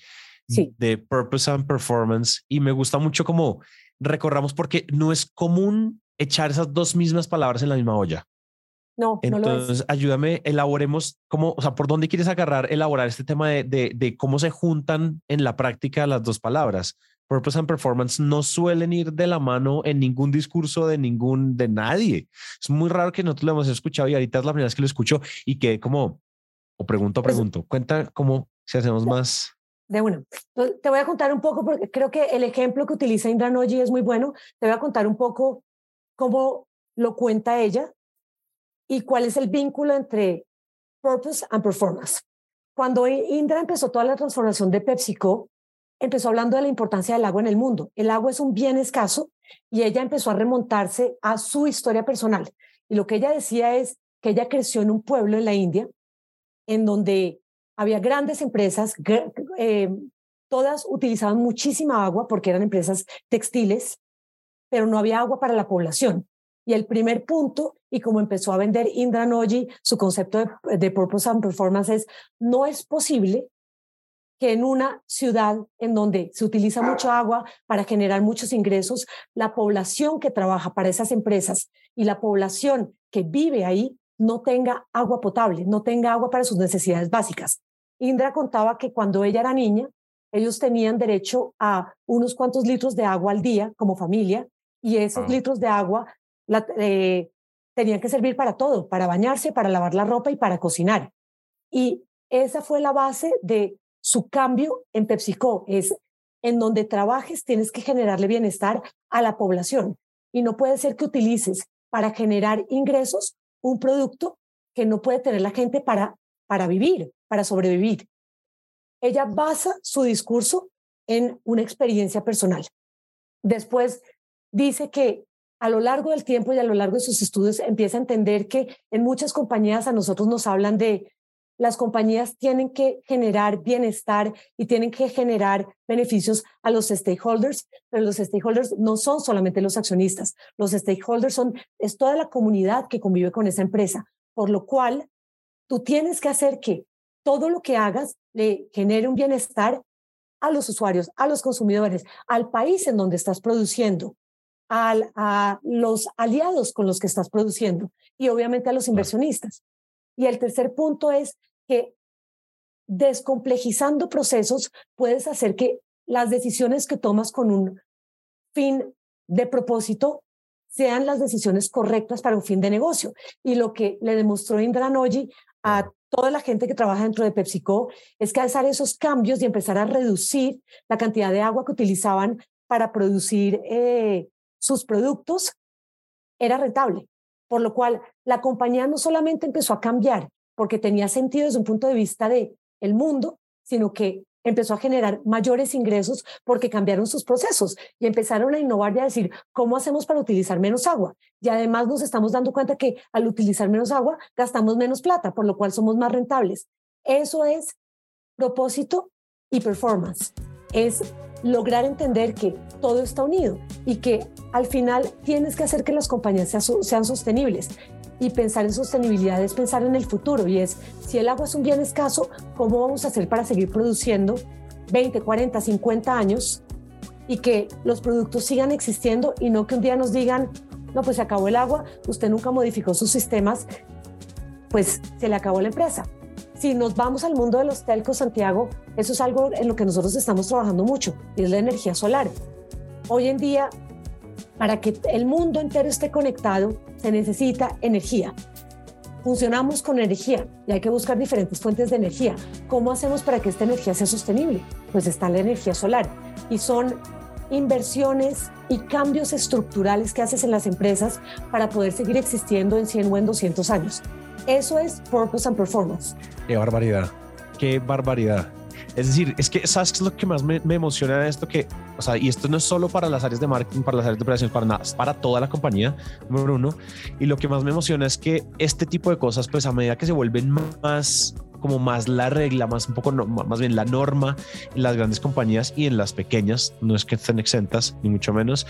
Sí. De Purpose and Performance. Y me gusta mucho como recorramos porque no es común echar esas dos mismas palabras en la misma olla. No, Entonces, no lo es. ayúdame, elaboremos cómo, o sea, por dónde quieres agarrar, elaborar este tema de, de, de cómo se juntan en la práctica las dos palabras purpose and performance no suelen ir de la mano en ningún discurso de ningún, de nadie. Es muy raro que nosotros lo hemos escuchado y ahorita es la primera vez que lo escucho y que como, o pregunto, pues pregunto, cuenta cómo si hacemos más. De bueno, te voy a contar un poco porque creo que el ejemplo que utiliza Indra Noji es muy bueno. Te voy a contar un poco cómo lo cuenta ella y cuál es el vínculo entre purpose and performance. Cuando Indra empezó toda la transformación de PepsiCo, empezó hablando de la importancia del agua en el mundo. El agua es un bien escaso y ella empezó a remontarse a su historia personal. Y lo que ella decía es que ella creció en un pueblo en la India en donde había grandes empresas, eh, todas utilizaban muchísima agua porque eran empresas textiles, pero no había agua para la población. Y el primer punto, y como empezó a vender Indra Noji, su concepto de, de Purpose and Performance es, no es posible que en una ciudad en donde se utiliza mucho agua para generar muchos ingresos, la población que trabaja para esas empresas y la población que vive ahí no tenga agua potable, no tenga agua para sus necesidades básicas. Indra contaba que cuando ella era niña, ellos tenían derecho a unos cuantos litros de agua al día como familia y esos ah. litros de agua eh, tenían que servir para todo, para bañarse, para lavar la ropa y para cocinar. Y esa fue la base de su cambio en PepsiCo, es en donde trabajes tienes que generarle bienestar a la población y no puede ser que utilices para generar ingresos un producto que no puede tener la gente para, para vivir, para sobrevivir. Ella basa su discurso en una experiencia personal. Después dice que a lo largo del tiempo y a lo largo de sus estudios empieza a entender que en muchas compañías a nosotros nos hablan de las compañías tienen que generar bienestar y tienen que generar beneficios a los stakeholders, pero los stakeholders no son solamente los accionistas, los stakeholders son es toda la comunidad que convive con esa empresa, por lo cual tú tienes que hacer que todo lo que hagas le genere un bienestar a los usuarios, a los consumidores, al país en donde estás produciendo, al, a los aliados con los que estás produciendo y obviamente a los inversionistas. Y el tercer punto es que descomplejizando procesos puedes hacer que las decisiones que tomas con un fin de propósito sean las decisiones correctas para un fin de negocio. Y lo que le demostró Indra Noji a toda la gente que trabaja dentro de PepsiCo es que hacer esos cambios y empezar a reducir la cantidad de agua que utilizaban para producir eh, sus productos era rentable. Por lo cual, la compañía no solamente empezó a cambiar porque tenía sentido desde un punto de vista de el mundo, sino que empezó a generar mayores ingresos porque cambiaron sus procesos y empezaron a innovar y a decir, ¿cómo hacemos para utilizar menos agua? Y además nos estamos dando cuenta que al utilizar menos agua gastamos menos plata, por lo cual somos más rentables. Eso es propósito y performance. Es lograr entender que todo está unido y que al final tienes que hacer que las compañías sean sostenibles. Y pensar en sostenibilidad es pensar en el futuro y es, si el agua es un bien escaso, ¿cómo vamos a hacer para seguir produciendo 20, 40, 50 años y que los productos sigan existiendo y no que un día nos digan, no, pues se acabó el agua, usted nunca modificó sus sistemas, pues se le acabó la empresa. Si nos vamos al mundo de los telcos, Santiago, eso es algo en lo que nosotros estamos trabajando mucho, y es la energía solar. Hoy en día, para que el mundo entero esté conectado, se necesita energía. Funcionamos con energía y hay que buscar diferentes fuentes de energía. ¿Cómo hacemos para que esta energía sea sostenible? Pues está la energía solar y son inversiones y cambios estructurales que haces en las empresas para poder seguir existiendo en 100 o en 200 años. Eso es Purpose and Performance. Qué barbaridad, qué barbaridad. Es decir, es que, ¿sabes es lo que más me, emociona de esto? Que, o sea, y esto no es solo para las áreas de marketing, para las áreas de operaciones, para nada, es para toda la compañía, número uno. Y lo que más me emociona es que este tipo de cosas, pues a medida que se vuelven más como más la regla, más un poco, más bien la norma en las grandes compañías y en las pequeñas, no es que estén exentas, ni mucho menos,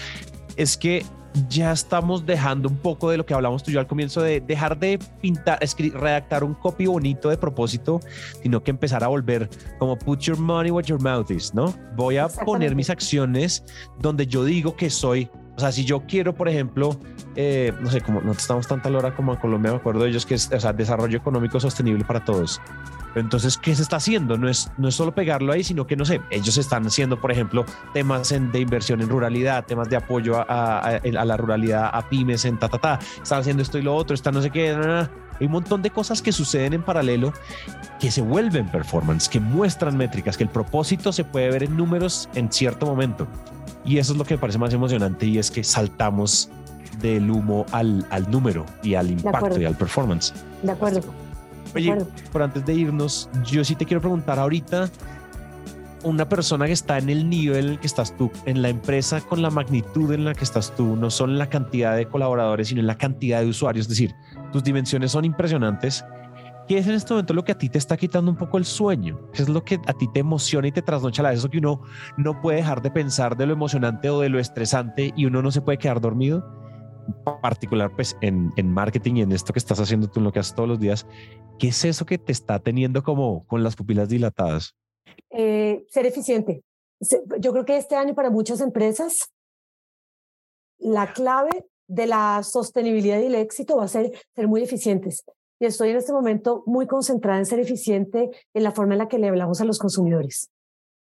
es que ya estamos dejando un poco de lo que hablamos tú y yo al comienzo de dejar de pintar, escribir, redactar un copy bonito de propósito, sino que empezar a volver como put your money where your mouth is, ¿no? Voy a poner mis acciones donde yo digo que soy o sea, si yo quiero, por ejemplo, eh, no sé, como no estamos tanta hora como en Colombia, me acuerdo de ellos que es o sea, desarrollo económico sostenible para todos. Entonces, ¿qué se está haciendo? No es, no es solo pegarlo ahí, sino que, no sé, ellos están haciendo, por ejemplo, temas de inversión en ruralidad, temas de apoyo a, la ruralidad, a pymes, en ta, ta, ta. Están haciendo esto y lo otro, están no sé qué. Hay un montón de cosas que suceden en paralelo que se vuelven performance, que muestran métricas, que el propósito se puede ver en números en cierto momento. Y eso es lo que me parece más emocionante y es que saltamos del humo al, al número y al impacto y al performance. De acuerdo. Oye, por antes de irnos, yo sí te quiero preguntar ahorita, una persona que está en el nivel en el que estás tú, en la empresa con la magnitud en la que estás tú, no solo en la cantidad de colaboradores, sino en la cantidad de usuarios, es decir, tus dimensiones son impresionantes. ¿Qué es en este momento lo que a ti te está quitando un poco el sueño? ¿Qué es lo que a ti te emociona y te trasnocha la vez? Eso que uno no puede dejar de pensar de lo emocionante o de lo estresante y uno no se puede quedar dormido particular pues en, en, marketing y en esto que estás haciendo tú, en lo que haces todos los días, ¿qué es eso que te está teniendo como con las pupilas dilatadas? Eh, ser eficiente. Yo creo que este año para muchas empresas la clave de la sostenibilidad y el éxito va a ser ser muy eficientes. Y estoy en este momento muy concentrada en ser eficiente en la forma en la que le hablamos a los consumidores.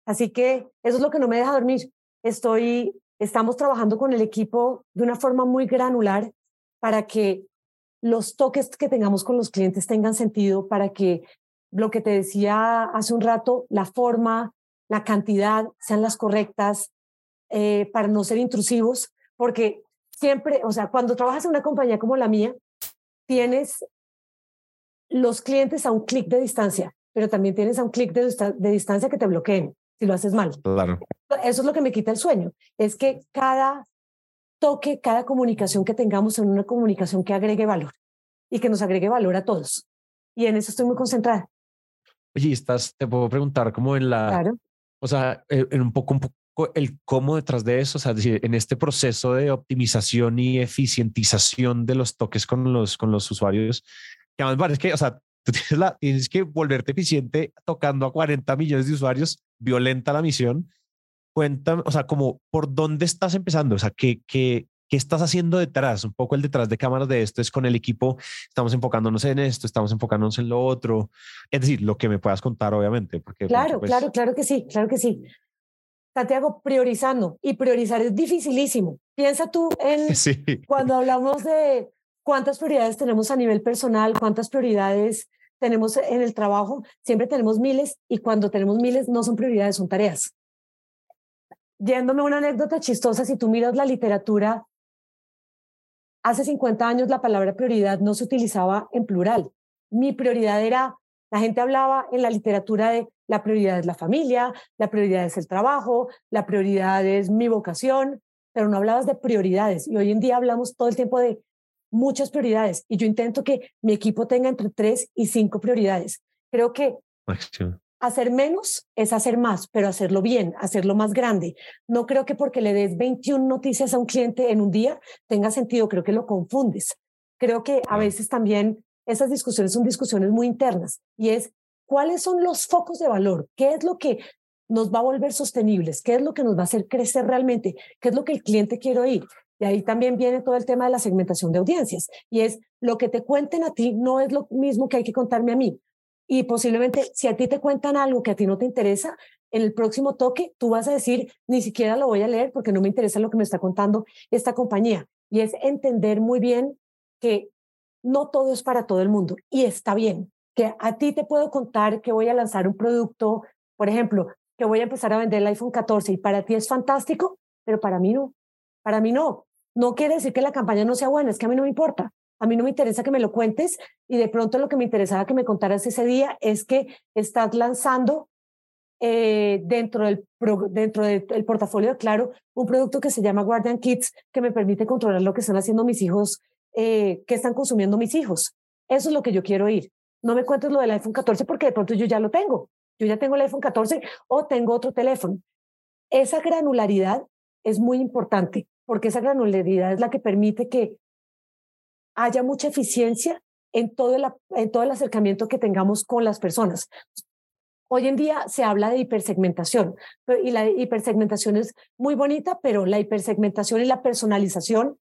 Así que eso es lo que no me deja dormir. Estoy, estamos trabajando con el equipo de una forma muy granular para que los toques que tengamos con los clientes tengan sentido, para que lo que te decía hace un rato, la forma, la cantidad sean las correctas, eh, para no ser intrusivos, porque siempre, o sea, cuando trabajas en una compañía como la mía, tienes los clientes a un clic de distancia, pero también tienes a un clic de, de distancia que te bloqueen si lo haces mal. Claro. Eso es lo que me quita el sueño, es que cada toque, cada comunicación que tengamos en una comunicación que agregue valor y que nos agregue valor a todos. Y en eso estoy muy concentrada. Oye, estás, te puedo preguntar cómo en la, claro. o sea, en un poco, un poco el cómo detrás de eso, o sea, decir, en este proceso de optimización y eficientización de los toques con los, con los usuarios, que además es que, o sea, tú tienes, la, tienes que volverte eficiente tocando a 40 millones de usuarios, violenta la misión. Cuéntame, o sea, como por dónde estás empezando, o sea, ¿qué, qué, qué estás haciendo detrás? Un poco el detrás de cámaras de esto es con el equipo, estamos enfocándonos en esto, estamos enfocándonos en lo otro. Es decir, lo que me puedas contar, obviamente. Porque, claro, pues claro, claro que sí, claro que sí. Santiago, priorizando. Y priorizar es dificilísimo. Piensa tú en cuando hablamos de cuántas prioridades tenemos a nivel personal, cuántas prioridades tenemos en el trabajo, siempre tenemos miles y cuando tenemos miles no son prioridades, son tareas. Yéndome una anécdota chistosa, si tú miras la literatura, hace 50 años la palabra prioridad no se utilizaba en plural. Mi prioridad era, la gente hablaba en la literatura de la prioridad es la familia, la prioridad es el trabajo, la prioridad es mi vocación, pero no hablabas de prioridades. Y hoy en día hablamos todo el tiempo de muchas prioridades y yo intento que mi equipo tenga entre tres y cinco prioridades. Creo que hacer menos es hacer más, pero hacerlo bien, hacerlo más grande. No creo que porque le des 21 noticias a un cliente en un día tenga sentido, creo que lo confundes. Creo que a veces también esas discusiones son discusiones muy internas y es cuáles son los focos de valor, qué es lo que nos va a volver sostenibles, qué es lo que nos va a hacer crecer realmente, qué es lo que el cliente quiere oír. Y ahí también viene todo el tema de la segmentación de audiencias. Y es lo que te cuenten a ti no es lo mismo que hay que contarme a mí. Y posiblemente si a ti te cuentan algo que a ti no te interesa, en el próximo toque tú vas a decir, ni siquiera lo voy a leer porque no me interesa lo que me está contando esta compañía. Y es entender muy bien que no todo es para todo el mundo y está bien. Que a ti te puedo contar que voy a lanzar un producto, por ejemplo, que voy a empezar a vender el iPhone 14 y para ti es fantástico, pero para mí no. Para mí no. No quiere decir que la campaña no sea buena, es que a mí no me importa. A mí no me interesa que me lo cuentes y de pronto lo que me interesaba que me contaras ese día es que estás lanzando eh, dentro, del, dentro del portafolio de Claro un producto que se llama Guardian Kids que me permite controlar lo que están haciendo mis hijos, eh, que están consumiendo mis hijos. Eso es lo que yo quiero oír. No me cuentes lo del iPhone 14 porque de pronto yo ya lo tengo. Yo ya tengo el iPhone 14 o tengo otro teléfono. Esa granularidad es muy importante porque esa granularidad es la que permite que haya mucha eficiencia en todo, el, en todo el acercamiento que tengamos con las personas. Hoy en día se habla de hipersegmentación y la hipersegmentación es muy bonita, pero la hipersegmentación y la personalización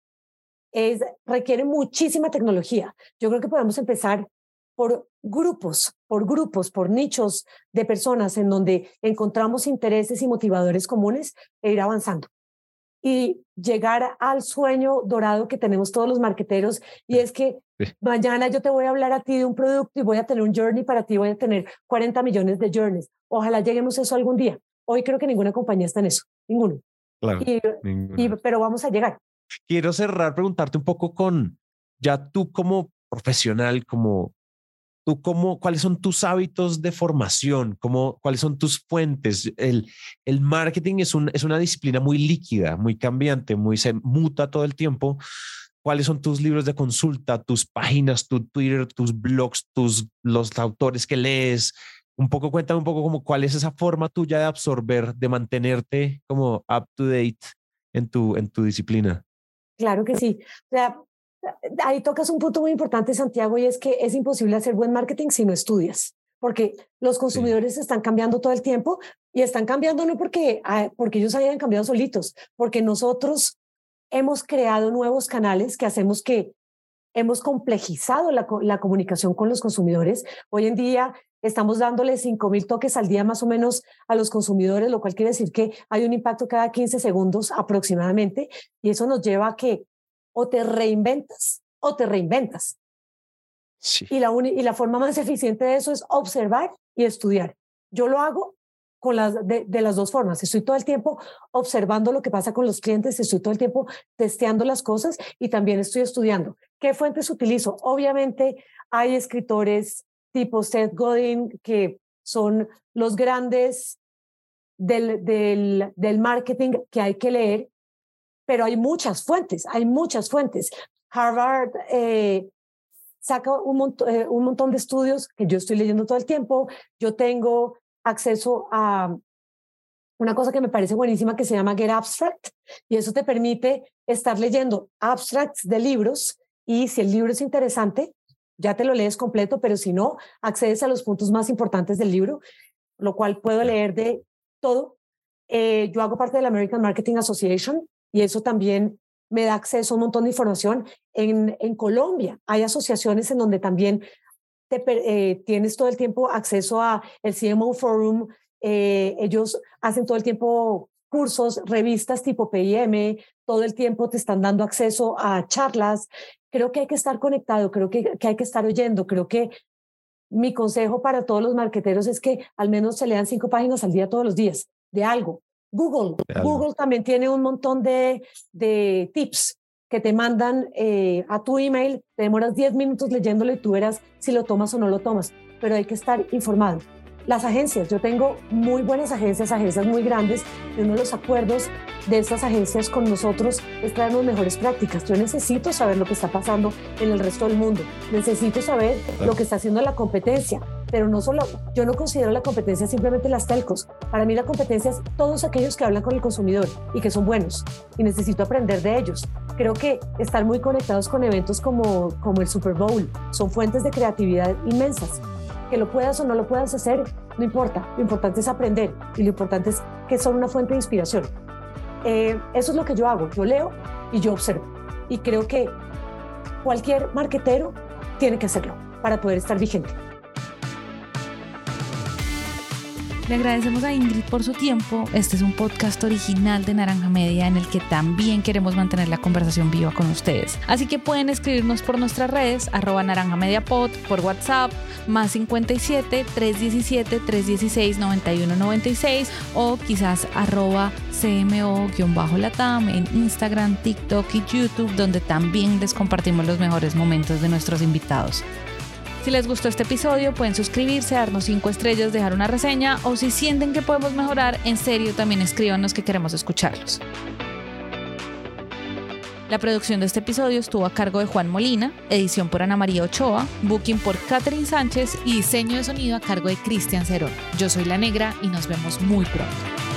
es, requiere muchísima tecnología. Yo creo que podemos empezar por grupos, por grupos, por nichos de personas en donde encontramos intereses y motivadores comunes e ir avanzando y llegar al sueño dorado que tenemos todos los marqueteros y es que mañana yo te voy a hablar a ti de un producto y voy a tener un journey para ti, voy a tener 40 millones de journeys. Ojalá lleguemos a eso algún día. Hoy creo que ninguna compañía está en eso, ninguno. Claro, pero vamos a llegar. Quiero cerrar, preguntarte un poco con, ya tú como profesional, como ¿Tú cómo, cuáles son tus hábitos de formación? ¿Cómo, ¿Cuáles son tus fuentes? El, el marketing es, un, es una disciplina muy líquida, muy cambiante, muy se muta todo el tiempo. ¿Cuáles son tus libros de consulta, tus páginas, tu Twitter, tus blogs, tus, los autores que lees? Un poco, cuéntame un poco como cuál es esa forma tuya de absorber, de mantenerte como up to date en tu, en tu disciplina. Claro que sí. O sea, ahí tocas un punto muy importante, Santiago, y es que es imposible hacer buen marketing si no estudias. porque los consumidores están cambiando todo el tiempo y están cambiando no porque, ah, porque ellos hayan cambiado solitos, porque nosotros hemos creado nuevos canales que hacemos que hemos complejizado la, la comunicación con los consumidores. Hoy en día estamos dándole 5.000 toques al día más o menos a los consumidores, lo cual quiere decir que hay un impacto cada 15 segundos aproximadamente y eso nos lleva a que o te reinventas o te reinventas. Y, la y la forma más eficiente de eso es observar y estudiar. Yo lo hago con las, de, de, las dos formas. Estoy todo el tiempo observando lo que pasa con los clientes, estoy todo el tiempo testeando las cosas y también estoy estudiando. ¿Qué fuentes utilizo? Obviamente hay escritores tipo Seth Godin que son los grandes del, del, del marketing que hay que leer, pero hay muchas fuentes, hay muchas fuentes. Harvard eh, saca un, eh, un montón de estudios que yo estoy leyendo todo el tiempo. Yo tengo acceso a una cosa que me parece buenísima que se llama Get Abstract y eso te permite estar leyendo abstracts de libros y si el libro es interesante, ya te lo lees completo, pero si no, accedes a los puntos más importantes del libro, lo cual puedo leer de todo. Eh, yo hago parte de la American Marketing Association y eso también me da acceso a un montón de información. En, en Colombia hay asociaciones en donde también te, eh, tienes todo el tiempo acceso a el CMO Forum. Eh, ellos hacen todo el tiempo cursos, revistas tipo PIM, todo el tiempo te están dando acceso a charlas. Creo que hay que estar conectado, creo que, que hay que estar oyendo, creo que mi consejo para todos los marqueteros es que al menos se lean cinco páginas al día todos los días de algo, Google. Google también tiene un montón de, de tips que te mandan eh, a tu email, te demoras 10 minutos leyéndolo y tú verás si lo tomas o no lo tomas, pero hay que estar informado. Las agencias, yo tengo muy buenas agencias, agencias muy grandes, y uno de los acuerdos de estas agencias con nosotros es traernos mejores prácticas. Yo necesito saber lo que está pasando en el resto del mundo, necesito saber lo que está haciendo la competencia, pero no solo, yo no considero la competencia simplemente las telcos. Para mí la competencia es todos aquellos que hablan con el consumidor y que son buenos y necesito aprender de ellos. Creo que estar muy conectados con eventos como, como el Super Bowl son fuentes de creatividad inmensas. Que lo puedas o no lo puedas hacer, no importa. Lo importante es aprender y lo importante es que son una fuente de inspiración. Eh, eso es lo que yo hago. Yo leo y yo observo. Y creo que cualquier marquetero tiene que hacerlo para poder estar vigente. Le agradecemos a Ingrid por su tiempo. Este es un podcast original de Naranja Media en el que también queremos mantener la conversación viva con ustedes. Así que pueden escribirnos por nuestras redes, arroba naranja media pod, por WhatsApp, más 57 317 316 9196 o quizás arroba CMO-Latam en Instagram, TikTok y YouTube, donde también les compartimos los mejores momentos de nuestros invitados. Si les gustó este episodio, pueden suscribirse, darnos 5 estrellas, dejar una reseña o si sienten que podemos mejorar, en serio también escríbanos que queremos escucharlos. La producción de este episodio estuvo a cargo de Juan Molina, edición por Ana María Ochoa, booking por Catherine Sánchez y diseño de sonido a cargo de Cristian Cerón. Yo soy La Negra y nos vemos muy pronto.